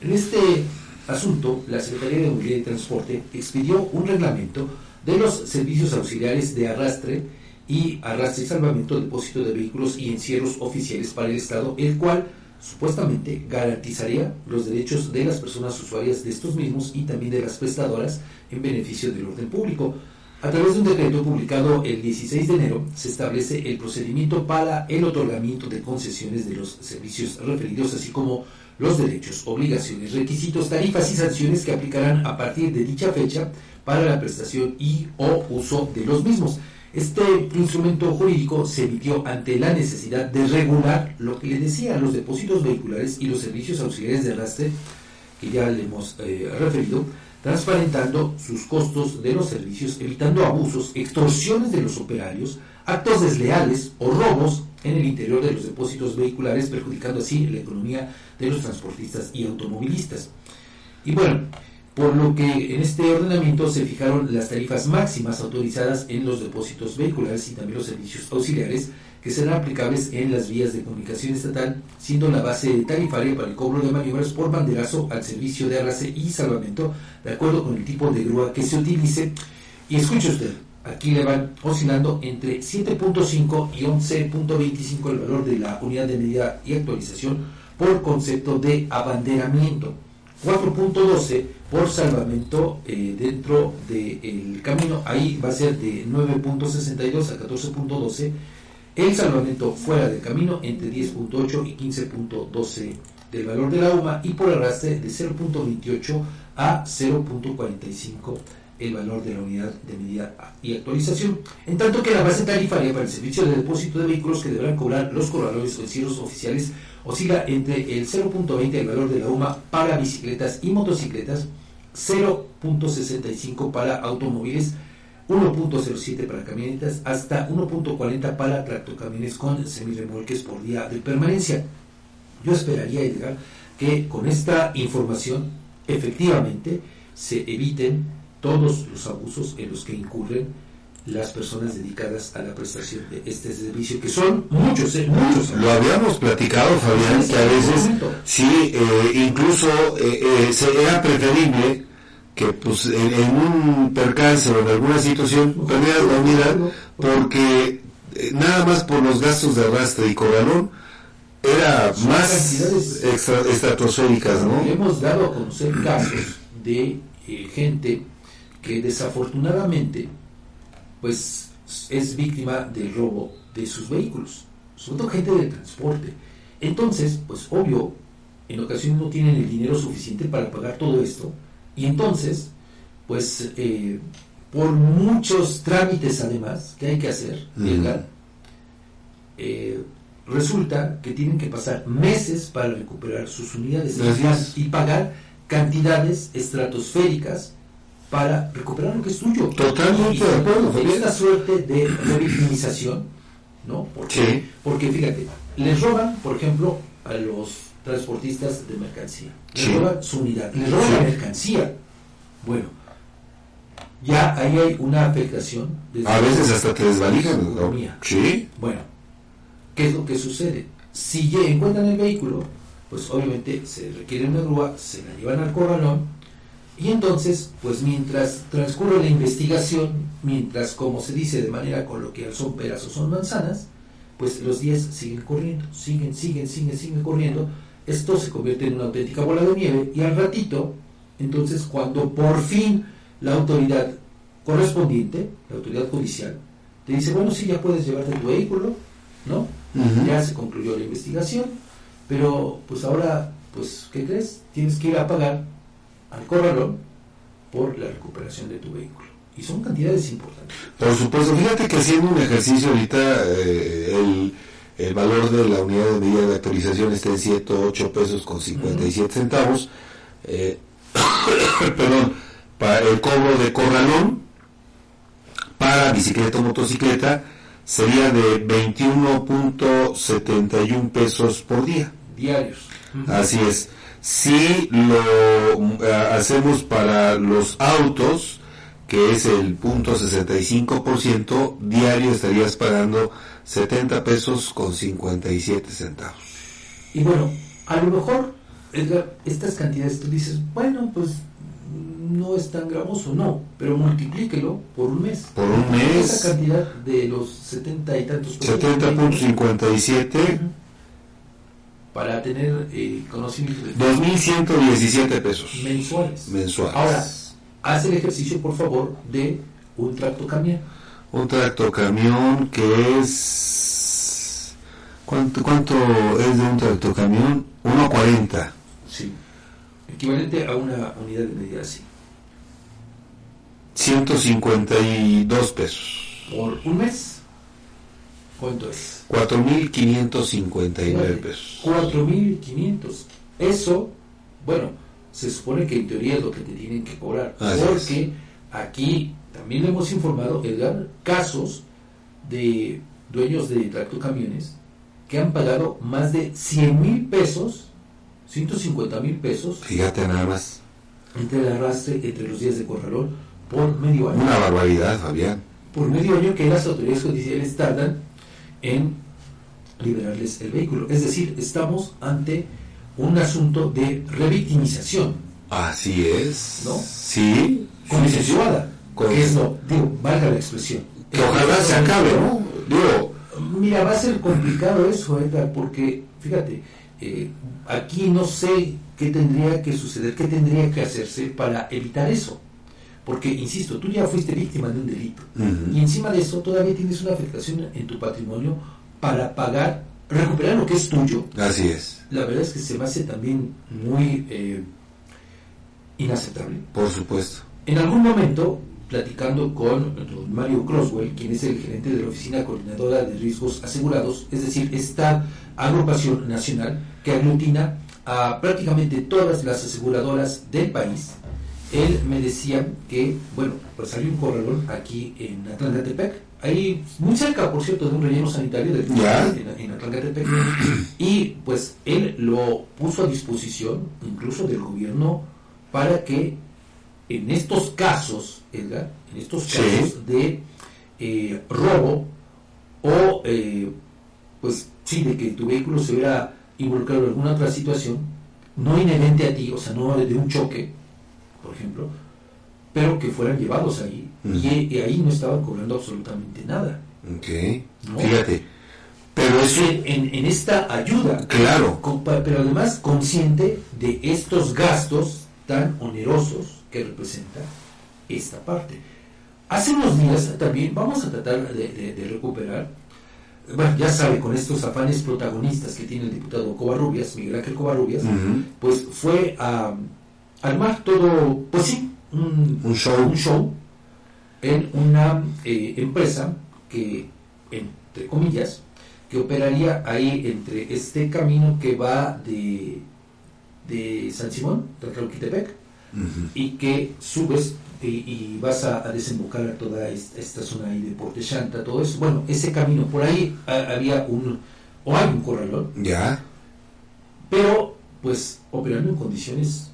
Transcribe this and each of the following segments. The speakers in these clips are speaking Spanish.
en este asunto, la Secretaría de Movilidad y Transporte expidió un reglamento de los servicios auxiliares de arrastre y arrastre y salvamento, depósito de vehículos y encierros oficiales para el Estado, el cual supuestamente garantizaría los derechos de las personas usuarias de estos mismos y también de las prestadoras en beneficio del orden público. A través de un decreto publicado el 16 de enero se establece el procedimiento para el otorgamiento de concesiones de los servicios referidos, así como los derechos, obligaciones, requisitos, tarifas y sanciones que aplicarán a partir de dicha fecha para la prestación y o uso de los mismos. Este instrumento jurídico se emitió ante la necesidad de regular lo que le decía los depósitos vehiculares y los servicios auxiliares de arrastre, que ya le hemos eh, referido, transparentando sus costos de los servicios, evitando abusos, extorsiones de los operarios, actos desleales o robos en el interior de los depósitos vehiculares, perjudicando así la economía de los transportistas y automovilistas. Y bueno, por lo que en este ordenamiento se fijaron las tarifas máximas autorizadas en los depósitos vehiculares y también los servicios auxiliares que serán aplicables en las vías de comunicación estatal, siendo la base tarifaria para el cobro de maniobras por banderazo al servicio de arrastre y salvamento, de acuerdo con el tipo de grúa que se utilice. Y escuche usted, aquí le van oscilando entre 7.5 y 11.25 el valor de la unidad de medida y actualización por concepto de abanderamiento. 4.12 por salvamento eh, dentro del camino, ahí va a ser de 9.62 a 14.12, el salvamento fuera del camino entre 10.8 y 15.12 del valor de la UMA y por arrastre de 0.28 a 0.45 el valor de la unidad de medida y actualización, en tanto que la base tarifaria para el servicio de depósito de vehículos que deberán cobrar los corredores o encierros oficiales oscila entre el 0.20 del valor de la UMA para bicicletas y motocicletas, 0.65 para automóviles, 1.07 para camionetas, hasta 1.40 para tractocamiones con semirremolques por día de permanencia. Yo esperaría, Edgar, que con esta información efectivamente se eviten todos los abusos en los que incurren las personas dedicadas a la prestación de este servicio, que son muchos, ¿eh? muchos. Lo habíamos platicado, Fabián, que a veces sí, eh, incluso eh, eh era preferible que pues en, un percance o en alguna situación perdieras la unidad porque nada más por los gastos de arrastre y corralón era más extra, estratosféricas, ¿no? Hemos dado a conocer casos de gente que desafortunadamente pues es víctima del robo de sus vehículos, sobre todo gente del transporte. Entonces, pues obvio, en ocasiones no tienen el dinero suficiente para pagar todo esto y entonces, pues eh, por muchos trámites además que hay que hacer, eh, resulta que tienen que pasar meses para recuperar sus unidades y pagar cantidades estratosféricas para recuperar lo que es tuyo. Totalmente de acuerdo. esta suerte de revictimización, ¿no? Porque, porque fíjate, les roban, por ejemplo, a los transportistas de mercancía. Les roban su unidad, les roban la mercancía. Bueno, ya ahí hay una afectación. A veces hasta te desvalijan, ¿no? Sí. Bueno, ¿qué es lo que sucede? Si encuentran el vehículo, pues obviamente se requiere una grúa, se la llevan al corralón y entonces, pues mientras transcurre la investigación, mientras, como se dice de manera coloquial, son peras o son manzanas, pues los días siguen corriendo, siguen, siguen, siguen, siguen corriendo. Esto se convierte en una auténtica bola de nieve y al ratito, entonces cuando por fin la autoridad correspondiente, la autoridad judicial, te dice, bueno, sí, ya puedes llevarte tu vehículo, ¿no? Ya se concluyó la investigación, pero pues ahora, pues, ¿qué crees? Tienes que ir a pagar al corralón por la recuperación de tu vehículo. Y son cantidades importantes. Por supuesto, fíjate que haciendo un ejercicio ahorita, eh, el, valor de la unidad de medida de actualización está en 108 pesos con 57 centavos. Eh, perdón, para el cobro de corralón para bicicleta o motocicleta sería de 21.71 pesos por día. Diarios. Así es. Si lo eh, hacemos para los autos, que es el punto 65%, diario estarías pagando 70 pesos con 57 centavos. Y bueno, a lo mejor Edgar, estas cantidades tú dices, bueno, pues no es tan gravoso, no, pero multiplíquelo por un mes. Por un mes. Esa cantidad de los 70 y tantos 70.57 para tener eh, conocimiento de 2.117 pesos mensuales. mensuales. Ahora, haz el ejercicio, por favor, de un tractocamión. Un tractocamión que es... ¿Cuánto, ¿Cuánto es de un tractocamión? 1.40. Sí. Equivalente a una unidad de medida así. 152 pesos. Por un mes. ¿Cuánto es? 4.559 pesos. 4.500. Eso, bueno, se supone que en teoría es lo que te tienen que cobrar. Así porque aquí también le hemos informado, Edgar, casos de dueños de tractocamiones que han pagado más de 100 mil pesos, 150 mil pesos, Fíjate nada más. entre el arrastre, entre los días de corralón, por medio año. Una barbaridad, Fabián. Por medio año que las autoridades judiciales tardan en liberarles el vehículo. Es decir, estamos ante un asunto de revictimización Así es. ¿No? Sí. consensuada, Con- que es lo, digo, valga la expresión. Que ojalá se acabe, ¿no? Digo, Mira, va a ser complicado eso, Edgar, porque, fíjate, eh, aquí no sé qué tendría que suceder, qué tendría que hacerse para evitar eso. Porque, insisto, tú ya fuiste víctima de un delito. Y encima de eso, todavía tienes una afectación en tu patrimonio para pagar, recuperar lo que es tuyo. así es. La verdad es que se me hace también muy eh, inaceptable. Por supuesto. En algún momento, platicando con don Mario Croswell, quien es el gerente de la Oficina Coordinadora de Riesgos Asegurados, es decir, esta agrupación nacional que aglutina a prácticamente todas las aseguradoras del país, él me decía que, bueno, pues hay un corralón aquí en Atlantepec, ahí muy cerca, por cierto, de un relleno sanitario en, en Atlantepec, y pues él lo puso a disposición incluso del gobierno para que en estos casos, Edgar, en estos Sí. casos de eh, robo o, eh, pues sí, de que tu vehículo se hubiera involucrado en alguna otra situación, no inherente a ti, o sea, no de un choque, por ejemplo, pero que fueran llevados ahí y, y ahí no estaban cobrando absolutamente nada. Ok. No. Fíjate. Pero Es eso, en, esta ayuda, claro. con- pero además consciente de estos gastos tan onerosos que representa esta parte. Hace unos días también vamos a tratar de, de- de recuperar, bueno, ya sabe, con estos afanes protagonistas que tiene el diputado Covarrubias, Miguel Ángel Covarrubias, pues fue a armar todo, pues sí, un, Un show. un show en una eh, empresa que, entre comillas, que operaría ahí entre este camino que va de, de San Simón, de Tlalquitepec, Ujú. y que subes y, y vas a, a desembocar a toda esta, esta zona ahí de Porte Chanta, todo eso. Bueno, ese camino, por ahí ha- había un, o hay un corralón, Ya. pero pues operando en condiciones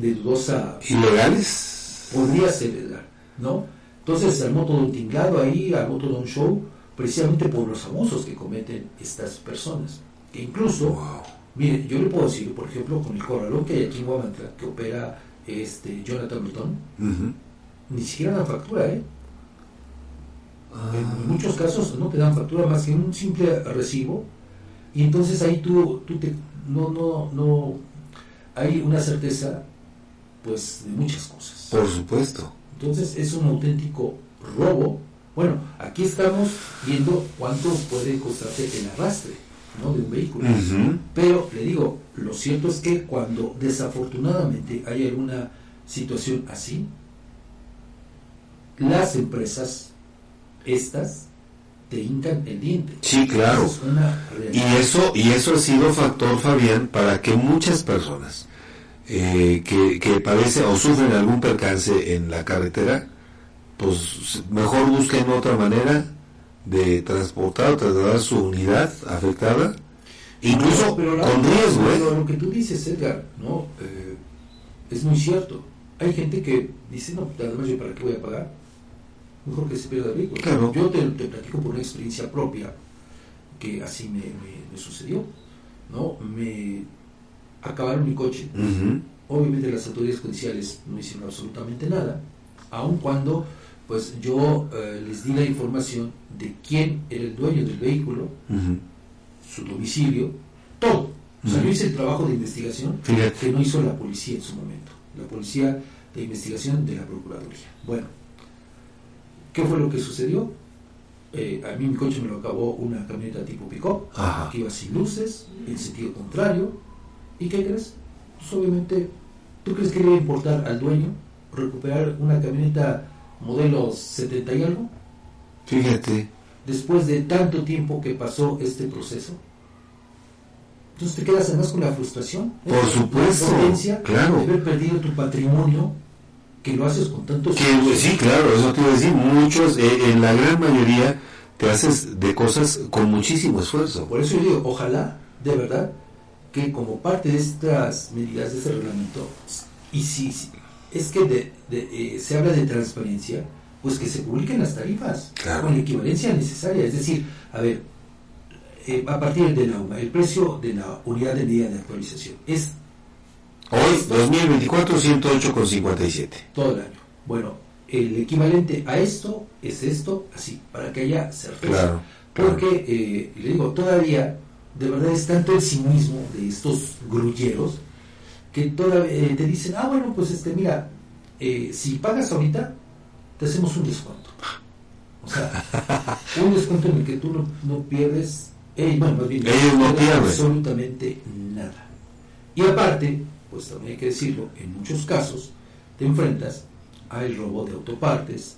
de dudosa ¿Ilegales? podría ser Edgar, ¿no? Entonces se armó todo un tinglado ahí, armó todo un show, precisamente por los abusos que cometen estas personas. Que incluso, Wow. mire, yo le puedo decir, por ejemplo, con el corralón que hay aquí en Huamantla, que opera este Jonathan Bretón, Ujú. ni siquiera dan factura, ¿eh? Ah. En muchos casos no te dan factura más que un simple recibo, y entonces ahí tú, tú te, no, no, no, hay una certeza, pues, de muchas cosas. Por supuesto. Entonces es un auténtico robo. Bueno, aquí estamos viendo cuánto puede costarte el arrastre ¿no? de un vehículo. Pero le digo, lo cierto es que cuando desafortunadamente hay alguna situación así, las empresas, estas, te hincan el diente. Sí, claro. Es Y eso, y eso ha sido factor, Fabián, para que muchas personas eh, que, que padecen o sufren algún percance en la carretera, pues mejor busquen otra manera de transportar o trasladar su unidad afectada, incluso Pero con riesgo, pero ¿eh? lo que tú dices, Edgar, ¿no? Eh, es muy cierto. Hay gente que dice, no, además yo para qué voy a pagar. Mejor que se pierda el vehículo. Claro. Yo te, te platico por una experiencia propia que así me, me- me sucedió. ¿no? Me acabaron mi coche. Obviamente las autoridades judiciales no hicieron absolutamente nada, aun cuando pues yo eh, les di la información de quién era el dueño del vehículo, su domicilio, todo. O sea, yo hice el trabajo de investigación que no hizo la policía en su momento, la policía de investigación de la Procuraduría. Bueno, ¿qué fue lo que sucedió? Eh, a mí mi coche me lo acabó una camioneta tipo pick-up, que iba sin luces, en sentido contrario. ¿Y qué crees? Pues obviamente, ¿tú crees que le iba a importar al dueño recuperar una camioneta modelo 70 y algo? Fíjate. Después de tanto tiempo que pasó este proceso. Entonces te quedas además con la frustración. ¿eh? Por supuesto. claro. De haber perdido tu patrimonio que lo haces con tantos que, sí claro eso te iba a decir muchos eh, en la gran mayoría te haces de cosas con muchísimo esfuerzo por eso yo digo ojalá de verdad que como parte de estas medidas de este reglamento y si, es que de, eh, se habla de transparencia pues que se publiquen las tarifas con la equivalencia necesaria es decir a ver eh, a partir de la el precio de la unidad de medida de actualización es Hoy, 2024, 108,57. Todo el año. Bueno, el equivalente a esto es esto, así, para que haya certeza. Porque, eh, le digo, todavía, de verdad es tanto el cinismo de estos grulleros que todavía eh, te dicen, ah, bueno, pues este, mira, eh, si pagas ahorita, te hacemos un descuento. O sea, un descuento en el que tú no, pierdes, bueno, más bien, no pierden absolutamente nada. Y aparte, pues también hay que decirlo, en muchos casos te enfrentas al robo de autopartes,